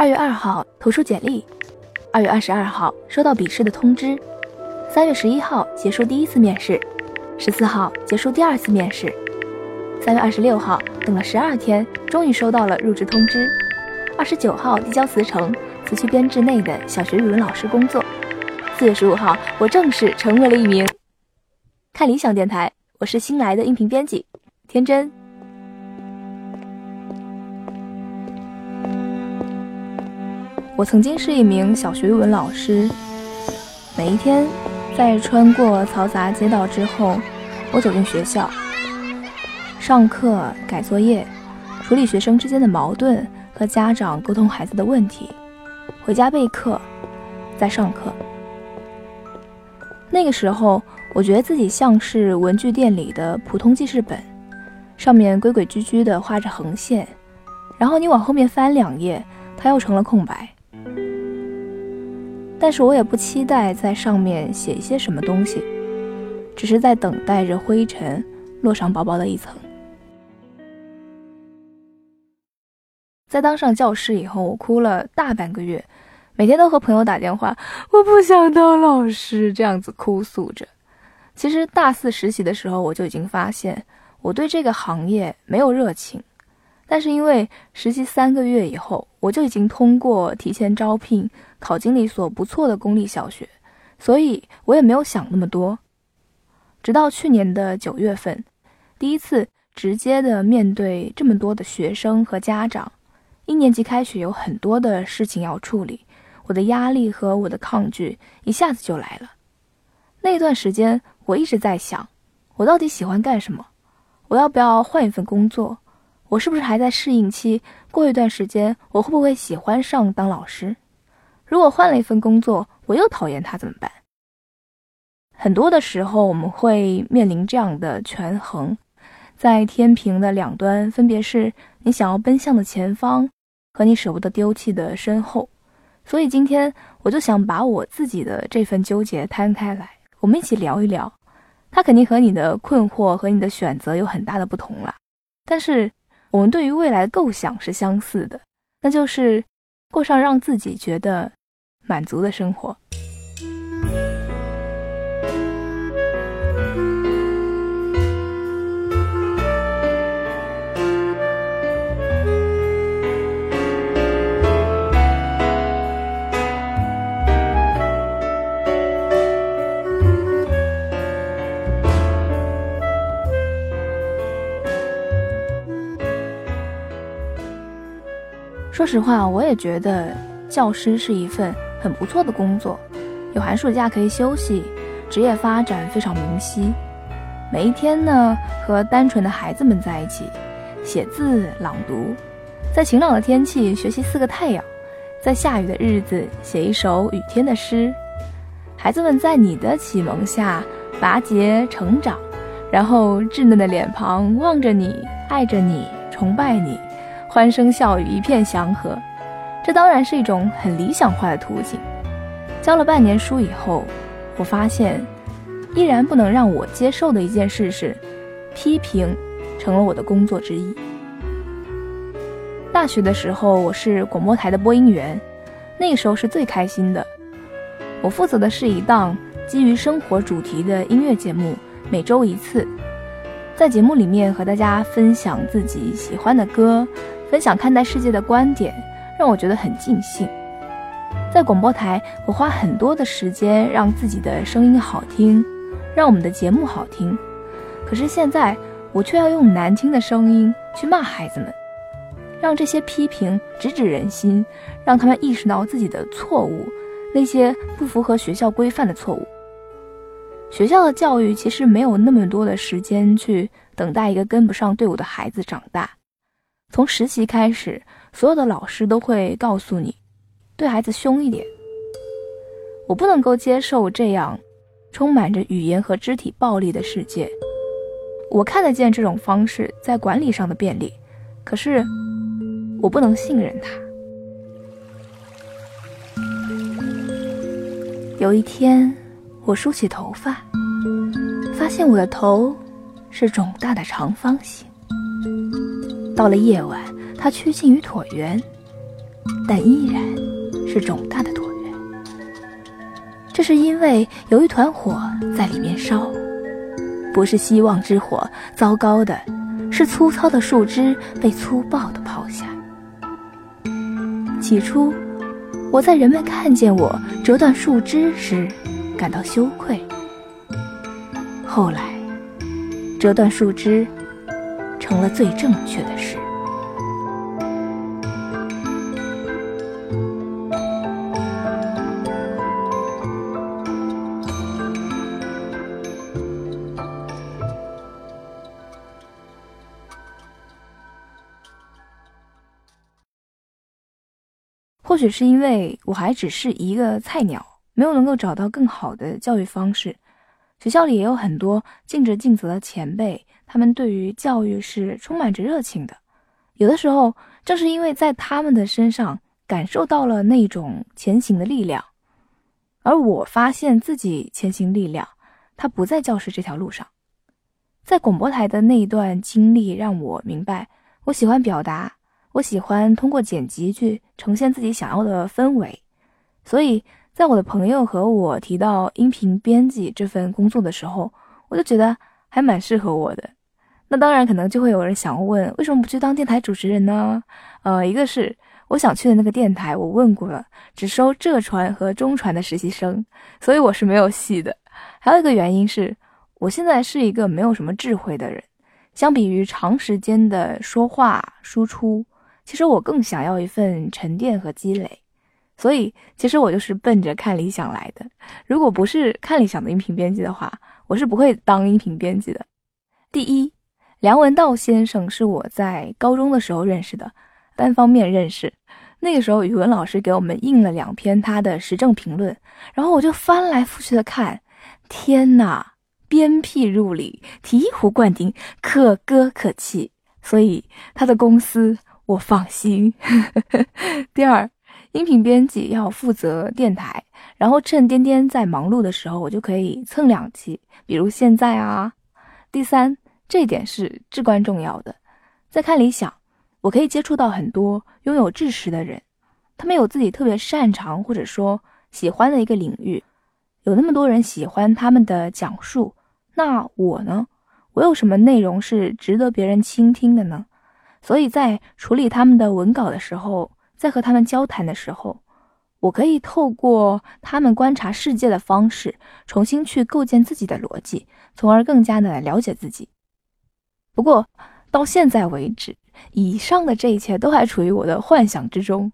二月二号投出简历，二月二十二号收到笔试的通知，三月十一号结束第一次面试，十四号结束第二次面试，三月二十六号等了十二天，终于收到了入职通知，二十九号递交辞呈，辞去编制内的小学语文老师工作，四月十五号我正式成为了一名看理想电台，我是新来的音频编辑，天真。我曾经是一名小学语文老师，每一天在穿过嘈杂街道之后，我走进学校，上课、改作业、处理学生之间的矛盾和家长沟通孩子的问题，回家备课，再上课。那个时候，我觉得自己像是文具店里的普通记事本，上面规规矩矩地画着横线，然后你往后面翻两页，它又成了空白。但是我也不期待在上面写一些什么东西，只是在等待着灰尘落上薄薄的一层。在当上教师以后，我哭了大半个月，每天都和朋友打电话，我不想当老师，这样子哭诉着。其实大四实习的时候，我就已经发现我对这个行业没有热情。但是因为实习三个月以后，我就已经通过提前招聘考进了一所不错的公立小学，所以我也没有想那么多。直到去年的九月份，第一次直接的面对这么多的学生和家长，一年级开学有很多的事情要处理，我的压力和我的抗拒一下子就来了。那段时间，我一直在想，我到底喜欢干什么？我要不要换一份工作？我是不是还在适应期？过一段时间，我会不会喜欢上当老师？如果换了一份工作，我又讨厌他怎么办？很多的时候，我们会面临这样的权衡，在天平的两端，分别是你想要奔向的前方，和你舍不得丢弃的身后。所以今天，我就想把我自己的这份纠结摊开来，我们一起聊一聊。它肯定和你的困惑和你的选择有很大的不同了，但是。我们对于未来的构想是相似的，那就是过上让自己觉得满足的生活。说实话，我也觉得教师是一份很不错的工作，有寒暑假可以休息，职业发展非常明晰。每一天呢，和单纯的孩子们在一起，写字、朗读，在晴朗的天气学习四个太阳，在下雨的日子写一首雨天的诗。孩子们在你的启蒙下拔节成长，然后稚嫩的脸庞望着你，爱着你，崇拜你。欢声笑语，一片祥和，这当然是一种很理想化的图景。教了半年书以后，我发现，依然不能让我接受的一件事是，批评成了我的工作之一。大学的时候，我是广播台的播音员，那个时候是最开心的。我负责的是一档基于生活主题的音乐节目，每周一次，在节目里面和大家分享自己喜欢的歌。分享看待世界的观点，让我觉得很尽兴。在广播台，我花很多的时间让自己的声音好听，让我们的节目好听。可是现在，我却要用难听的声音去骂孩子们，让这些批评直指人心，让他们意识到自己的错误，那些不符合学校规范的错误。学校的教育其实没有那么多的时间去等待一个跟不上队伍的孩子长大。从实习开始，所有的老师都会告诉你，对孩子凶一点。我不能够接受这样充满着语言和肢体暴力的世界。我看得见这种方式在管理上的便利，可是我不能信任他。有一天，我梳起头发，发现我的头是肿大的长方形。到了夜晚，它趋近于椭圆，但依然是肿大的椭圆。这是因为有一团火在里面烧，不是希望之火，糟糕的是粗糙的树枝被粗暴地抛下。起初，我在人们看见我折断树枝时感到羞愧。后来，折断树枝成了最正确的事。或许是因为我还只是一个菜鸟，没有能够找到更好的教育方式。学校里也有很多尽职尽责的前辈，他们对于教育是充满着热情的。有的时候，正是因为在他们的身上感受到了那种前行的力量，而我发现自己前行力量，它不在教室这条路上。在广播台的那一段经历，让我明白，我喜欢表达。我喜欢通过剪辑去呈现自己想要的氛围，所以在我的朋友和我提到音频编辑这份工作的时候，我就觉得还蛮适合我的。那当然，可能就会有人想问，为什么不去当电台主持人呢？呃，一个是我想去的那个电台，我问过了，只收浙传和中传的实习生，所以我是没有戏的。还有一个原因是，我现在是一个没有什么智慧的人，相比于长时间的说话输出。其实我更想要一份沉淀和积累，所以其实我就是奔着看理想来的。如果不是看理想的音频编辑的话，我是不会当音频编辑的。第一，梁文道先生是我在高中的时候认识的，单方面认识。那个时候语文老师给我们印了两篇他的时政评论，然后我就翻来覆去的看。天哪，鞭辟入里，醍醐灌顶，可歌可泣。所以他的公司。我放心。第二，音频编辑要负责电台，然后趁颠颠在忙碌的时候，我就可以蹭两期，比如现在啊。第三，这点是至关重要的。再看理想，我可以接触到很多拥有知识的人，他们有自己特别擅长或者说喜欢的一个领域，有那么多人喜欢他们的讲述，那我呢？我有什么内容是值得别人倾听的呢？所以在处理他们的文稿的时候，在和他们交谈的时候，我可以透过他们观察世界的方式，重新去构建自己的逻辑，从而更加的了解自己。不过到现在为止，以上的这一切都还处于我的幻想之中，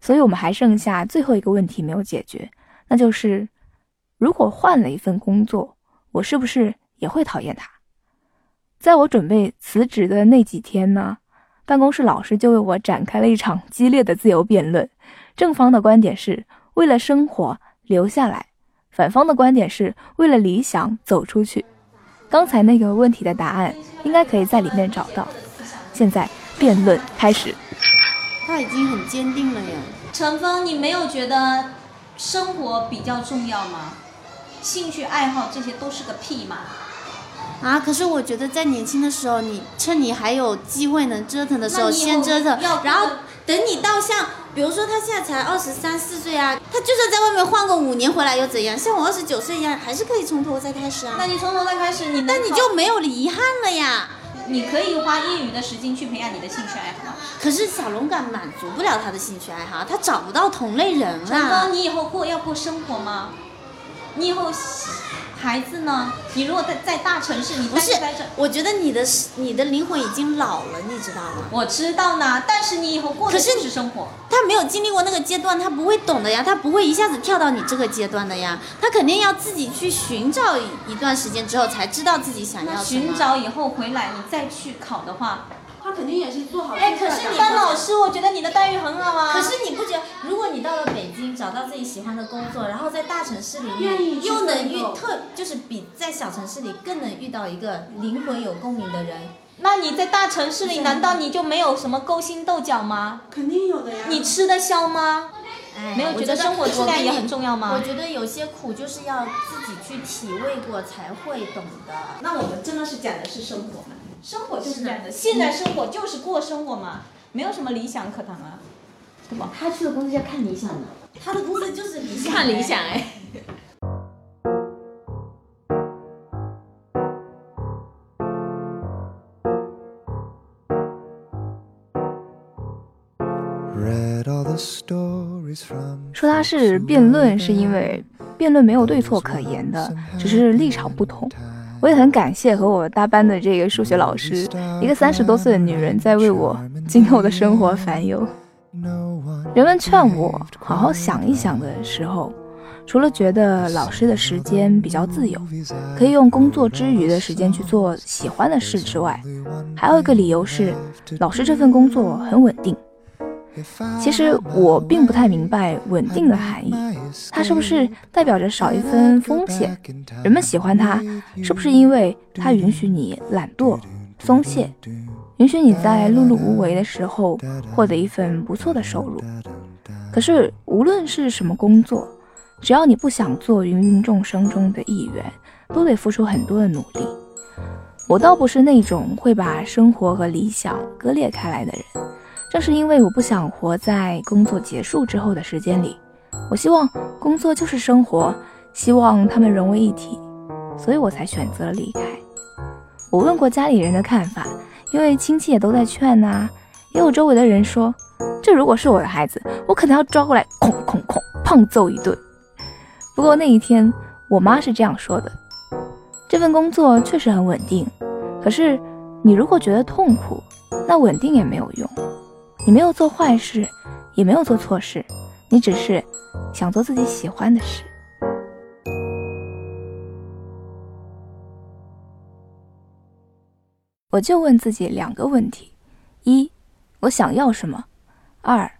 所以我们还剩下最后一个问题没有解决，那就是如果换了一份工作，我是不是也会讨厌他？在我准备辞职的那几天呢？办公室老师就为我展开了一场激烈的自由辩论。正方的观点是为了生活留下来，反方的观点是为了理想走出去。刚才那个问题的答案应该可以在里面找到。现在辩论开始。他已经很坚定了呀。陈峰，你没有觉得生活比较重要吗？兴趣爱好这些都是个屁吗？啊！可是我觉得在年轻的时候，你趁你还有机会能折腾的时候先折腾，然后等你到像，比如说他现在才二十三四岁啊，他就算在外面换个五年回来又怎样？像我二十九岁一样，还是可以从头再开始啊。那你从头再开始，你那你就没有遗憾了呀。你可以花业余的时间去培养你的兴趣爱好。可是小龙感满足不了他的兴趣爱好，他找不到同类人啊。你以后过要过生活吗？你以后。孩子呢？你如果在在大城市，你不是？我觉得你的你的灵魂已经老了，你知道吗？我知道呢，但是你以后过的是生活。他没有经历过那个阶段，他不会懂的呀，他不会一下子跳到你这个阶段的呀，他肯定要自己去寻找一段时间之后，才知道自己想要什么。寻找以后回来，你再去考的话。他肯定也是做好。哎，可是你当老师，我觉得你的待遇很好啊。可是你不觉得，如果你到了北京找到自己喜欢的工作，然后在大城市里面又能遇特，就是比在小城市里更能遇到一个灵魂有共鸣的人，那你在大城市里难道你就没有什么勾心斗角吗？肯定有的呀。你吃得消吗？没有觉得生活质量也很重要吗？我觉得有些苦就是要自己去体味过才会懂的。那我们真的是讲的是生活。生活就是这样的，现在生活就是过生活嘛，没有什么理想可谈啊。对吧？他去的公司要看理想的，他的公司就是理想，看理想哎。说他是辩论，是因为辩论没有对错可言的，只是立场不同。我也很感谢和我搭班的这个数学老师，一个三十多岁的女人在为我今后的生活烦忧。人们劝我好好想一想的时候，除了觉得老师的时间比较自由，可以用工作之余的时间去做喜欢的事之外，还有一个理由是，老师这份工作很稳定。其实我并不太明白稳定的含义，它是不是代表着少一分风险？人们喜欢它，是不是因为它允许你懒惰、松懈，允许你在碌碌无为的时候获得一份不错的收入？可是无论是什么工作，只要你不想做芸芸众生中的一员，都得付出很多的努力。我倒不是那种会把生活和理想割裂开来的人。正是因为我不想活在工作结束之后的时间里，我希望工作就是生活，希望他们融为一体，所以我才选择了离开。我问过家里人的看法，因为亲戚也都在劝呐，也有周围的人说，这如果是我的孩子，我可能要抓过来，哐哐哐，胖揍一顿。不过那一天，我妈是这样说的：这份工作确实很稳定，可是你如果觉得痛苦，那稳定也没有用。你没有做坏事，也没有做错事，你只是想做自己喜欢的事。我就问自己两个问题：一，我想要什么；二，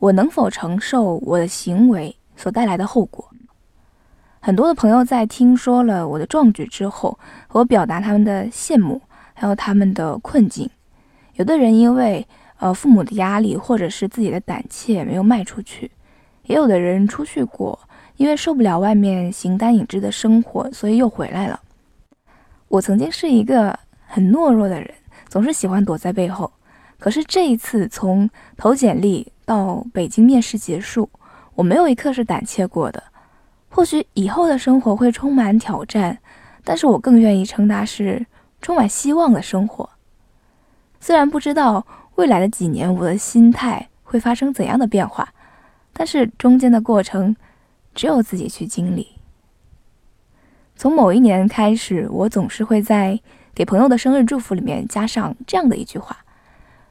我能否承受我的行为所带来的后果。很多的朋友在听说了我的壮举之后，和我表达他们的羡慕，还有他们的困境。有的人因为呃，父母的压力，或者是自己的胆怯没有迈出去，也有的人出去过，因为受不了外面形单影只的生活，所以又回来了。我曾经是一个很懦弱的人，总是喜欢躲在背后。可是这一次，从投简历到北京面试结束，我没有一刻是胆怯过的。或许以后的生活会充满挑战，但是我更愿意称它是充满希望的生活。虽然不知道。未来的几年，我的心态会发生怎样的变化？但是中间的过程，只有自己去经历。从某一年开始，我总是会在给朋友的生日祝福里面加上这样的一句话：“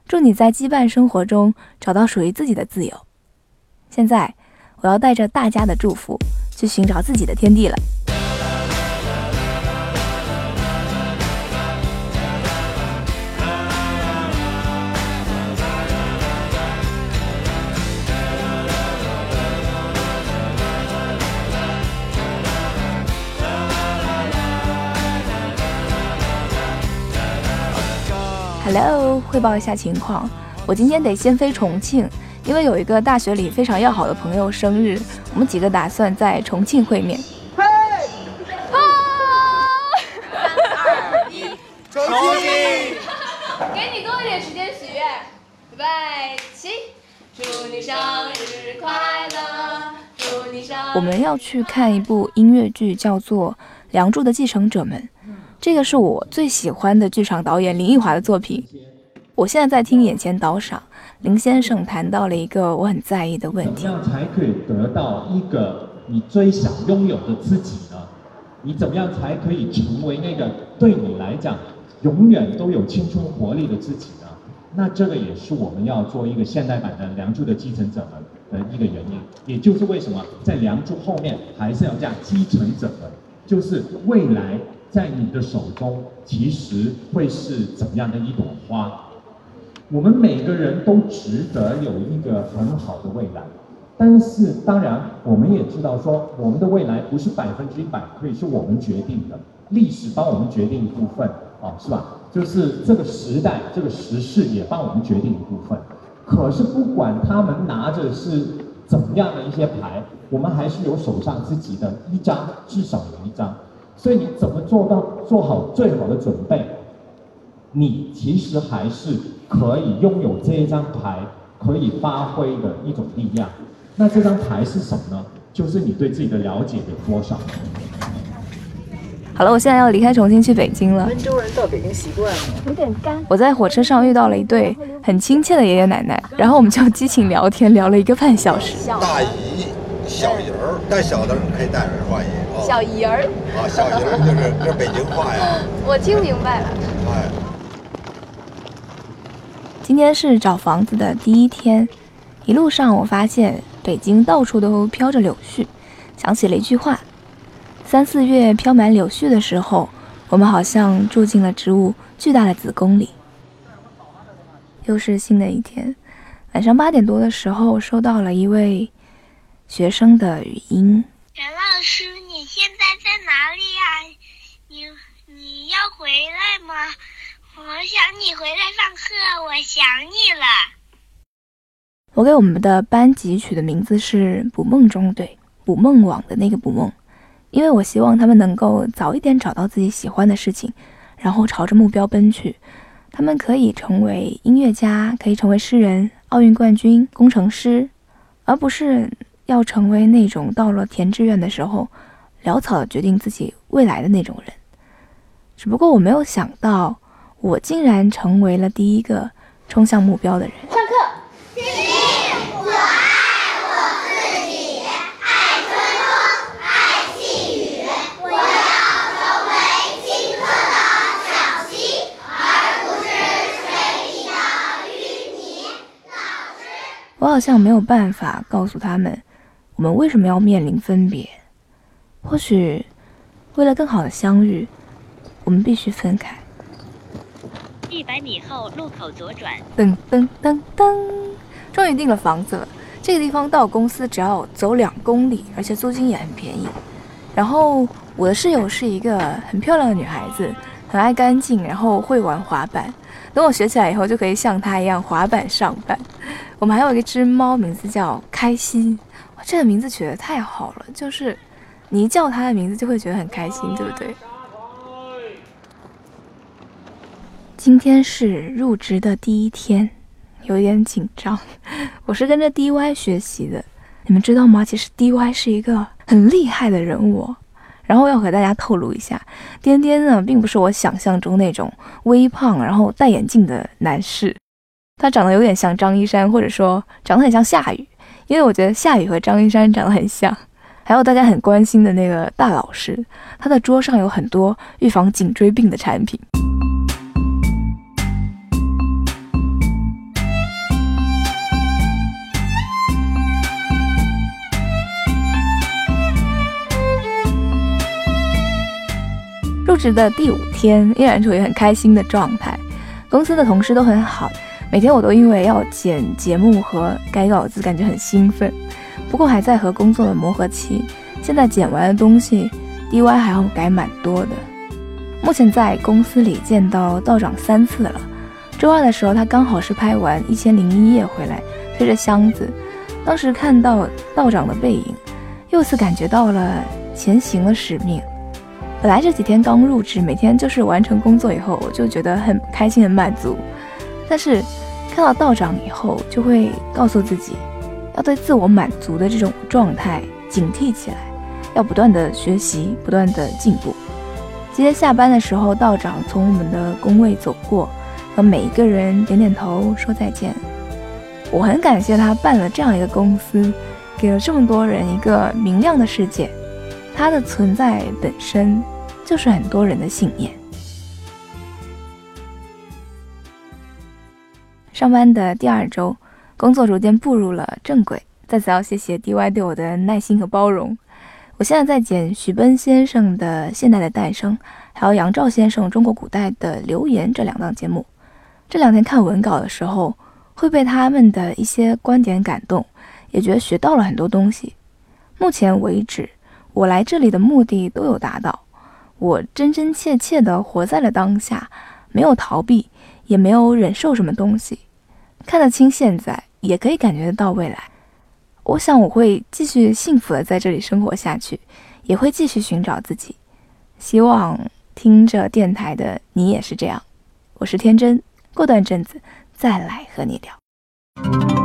祝你在羁绊生活中找到属于自己的自由。”现在，我要带着大家的祝福去寻找自己的天地了。汇报一下情况。我今天得先飞重庆，因为有一个大学里非常要好的朋友生日，我们几个打算在重庆会面。嘿！啊！三二一，重庆！给你多一点时间许愿。预备起！祝你生日快乐！祝你生。我们要去看一部音乐剧，叫做《梁祝的继承者们》。这个是我最喜欢的剧场导演林奕华的作品。我现在在听眼前导赏，林先生谈到了一个我很在意的问题：怎么样才可以得到一个你最想拥有的自己呢？你怎么样才可以成为那个对你来讲永远都有青春活力的自己呢？那这个也是我们要做一个现代版的《梁祝》的继承者们的一个原因，也就是为什么在《梁祝》后面还是要加继承者们，就是未来。在你的手中，其实会是怎么样的一朵花？我们每个人都值得有一个很好的未来，但是当然，我们也知道说，我们的未来不是百分之一百可以是我们决定的，历史帮我们决定一部分，啊，是吧？就是这个时代、这个时势也帮我们决定一部分。可是不管他们拿着是怎么样的一些牌，我们还是有手上自己的一张，至少有一张。所以你怎么做到做好最好的准备？你其实还是可以拥有这一张牌，可以发挥的一种力量。那这张牌是什么呢？就是你对自己的了解有多少。好了，我现在要离开重庆去北京了。温州人到北京习惯了，有点干。我在火车上遇到了一对很亲切的爷爷奶奶，然后我们就激情聊天，聊了一个半小时。大姨、小姨儿，带小的可以带儿化音。小姨儿啊，小姨儿就是这北京话呀。我听明白了。哎，今天是找房子的第一天，一路上我发现北京到处都飘着柳絮，想起了一句话。三四月飘满柳絮的时候，我们好像住进了植物巨大的子宫里。又是新的一天，晚上八点多的时候，收到了一位学生的语音：“袁老师，你现在在哪里呀？你你要回来吗？我想你回来上课，我想你了。”我给我们的班级取的名字是“捕梦中队”，捕梦网的那个捕梦。因为我希望他们能够早一点找到自己喜欢的事情，然后朝着目标奔去。他们可以成为音乐家，可以成为诗人、奥运冠军、工程师，而不是要成为那种到了填志愿的时候潦草的决定自己未来的那种人。只不过我没有想到，我竟然成为了第一个冲向目标的人。上课。我好像没有办法告诉他们，我们为什么要面临分别。或许，为了更好的相遇，我们必须分开。一百米后路口左转。噔噔噔噔，终于订了房子了。这个地方到公司只要走两公里，而且租金也很便宜。然后我的室友是一个很漂亮的女孩子，很爱干净，然后会玩滑板。等我学起来以后，就可以像她一样滑板上班。我们还有一只猫，名字叫开心。这个名字取得太好了，就是你一叫它的名字，就会觉得很开心，对不对？今天是入职的第一天，有点紧张。我是跟着 DY 学习的，你们知道吗？其实 DY 是一个很厉害的人物。然后要和大家透露一下，颠颠呢，并不是我想象中那种微胖，然后戴眼镜的男士。他长得有点像张一山，或者说长得很像夏雨，因为我觉得夏雨和张一山长得很像。还有大家很关心的那个大老师，他的桌上有很多预防颈椎病的产品。入职的第五天，依然处于很开心的状态，公司的同事都很好。每天我都因为要剪节目和改稿子，感觉很兴奋。不过还在和工作的磨合期，现在剪完的东西，DY 还要改蛮多的。目前在公司里见到道长三次了。周二的时候，他刚好是拍完《一千零一夜》回来，推着箱子。当时看到道长的背影，又次感觉到了前行的使命。本来这几天刚入职，每天就是完成工作以后，我就觉得很开心、很满足。但是。看到道长以后，就会告诉自己，要对自我满足的这种状态警惕起来，要不断的学习，不断的进步。今天下班的时候，道长从我们的工位走过，和每一个人点点头，说再见。我很感谢他办了这样一个公司，给了这么多人一个明亮的世界。他的存在本身就是很多人的信念。上班的第二周，工作逐渐步入了正轨。在此要谢谢 DY 对我的耐心和包容。我现在在剪徐奔先生的《现代的诞生》，还有杨照先生《中国古代的留言》这两档节目。这两天看文稿的时候，会被他们的一些观点感动，也觉得学到了很多东西。目前为止，我来这里的目的都有达到。我真真切切地活在了当下，没有逃避，也没有忍受什么东西。看得清现在，也可以感觉得到未来。我想我会继续幸福的在这里生活下去，也会继续寻找自己。希望听着电台的你也是这样。我是天真，过段阵子再来和你聊。